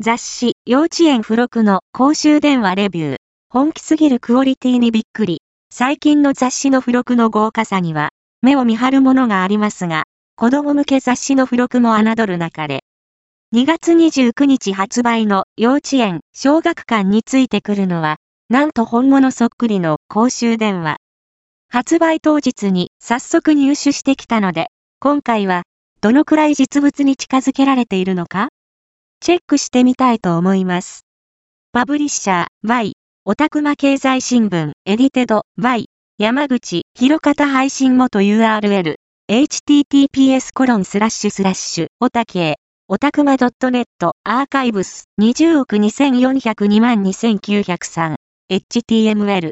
雑誌、幼稚園付録の公衆電話レビュー。本気すぎるクオリティにびっくり。最近の雑誌の付録の豪華さには、目を見張るものがありますが、子供向け雑誌の付録も侮る中で、2月29日発売の幼稚園、小学館についてくるのは、なんと本物そっくりの公衆電話。発売当日に早速入手してきたので、今回は、どのくらい実物に近づけられているのか？チェックしてみたいと思います。パブリッシャー Y、オタクマ経済新聞、エディテド Y、山口、広方配信元 URL、https コロンスラッシュスラッシュ、オタケ。オタクマ .net、アーカイブス、20億2402万2903、html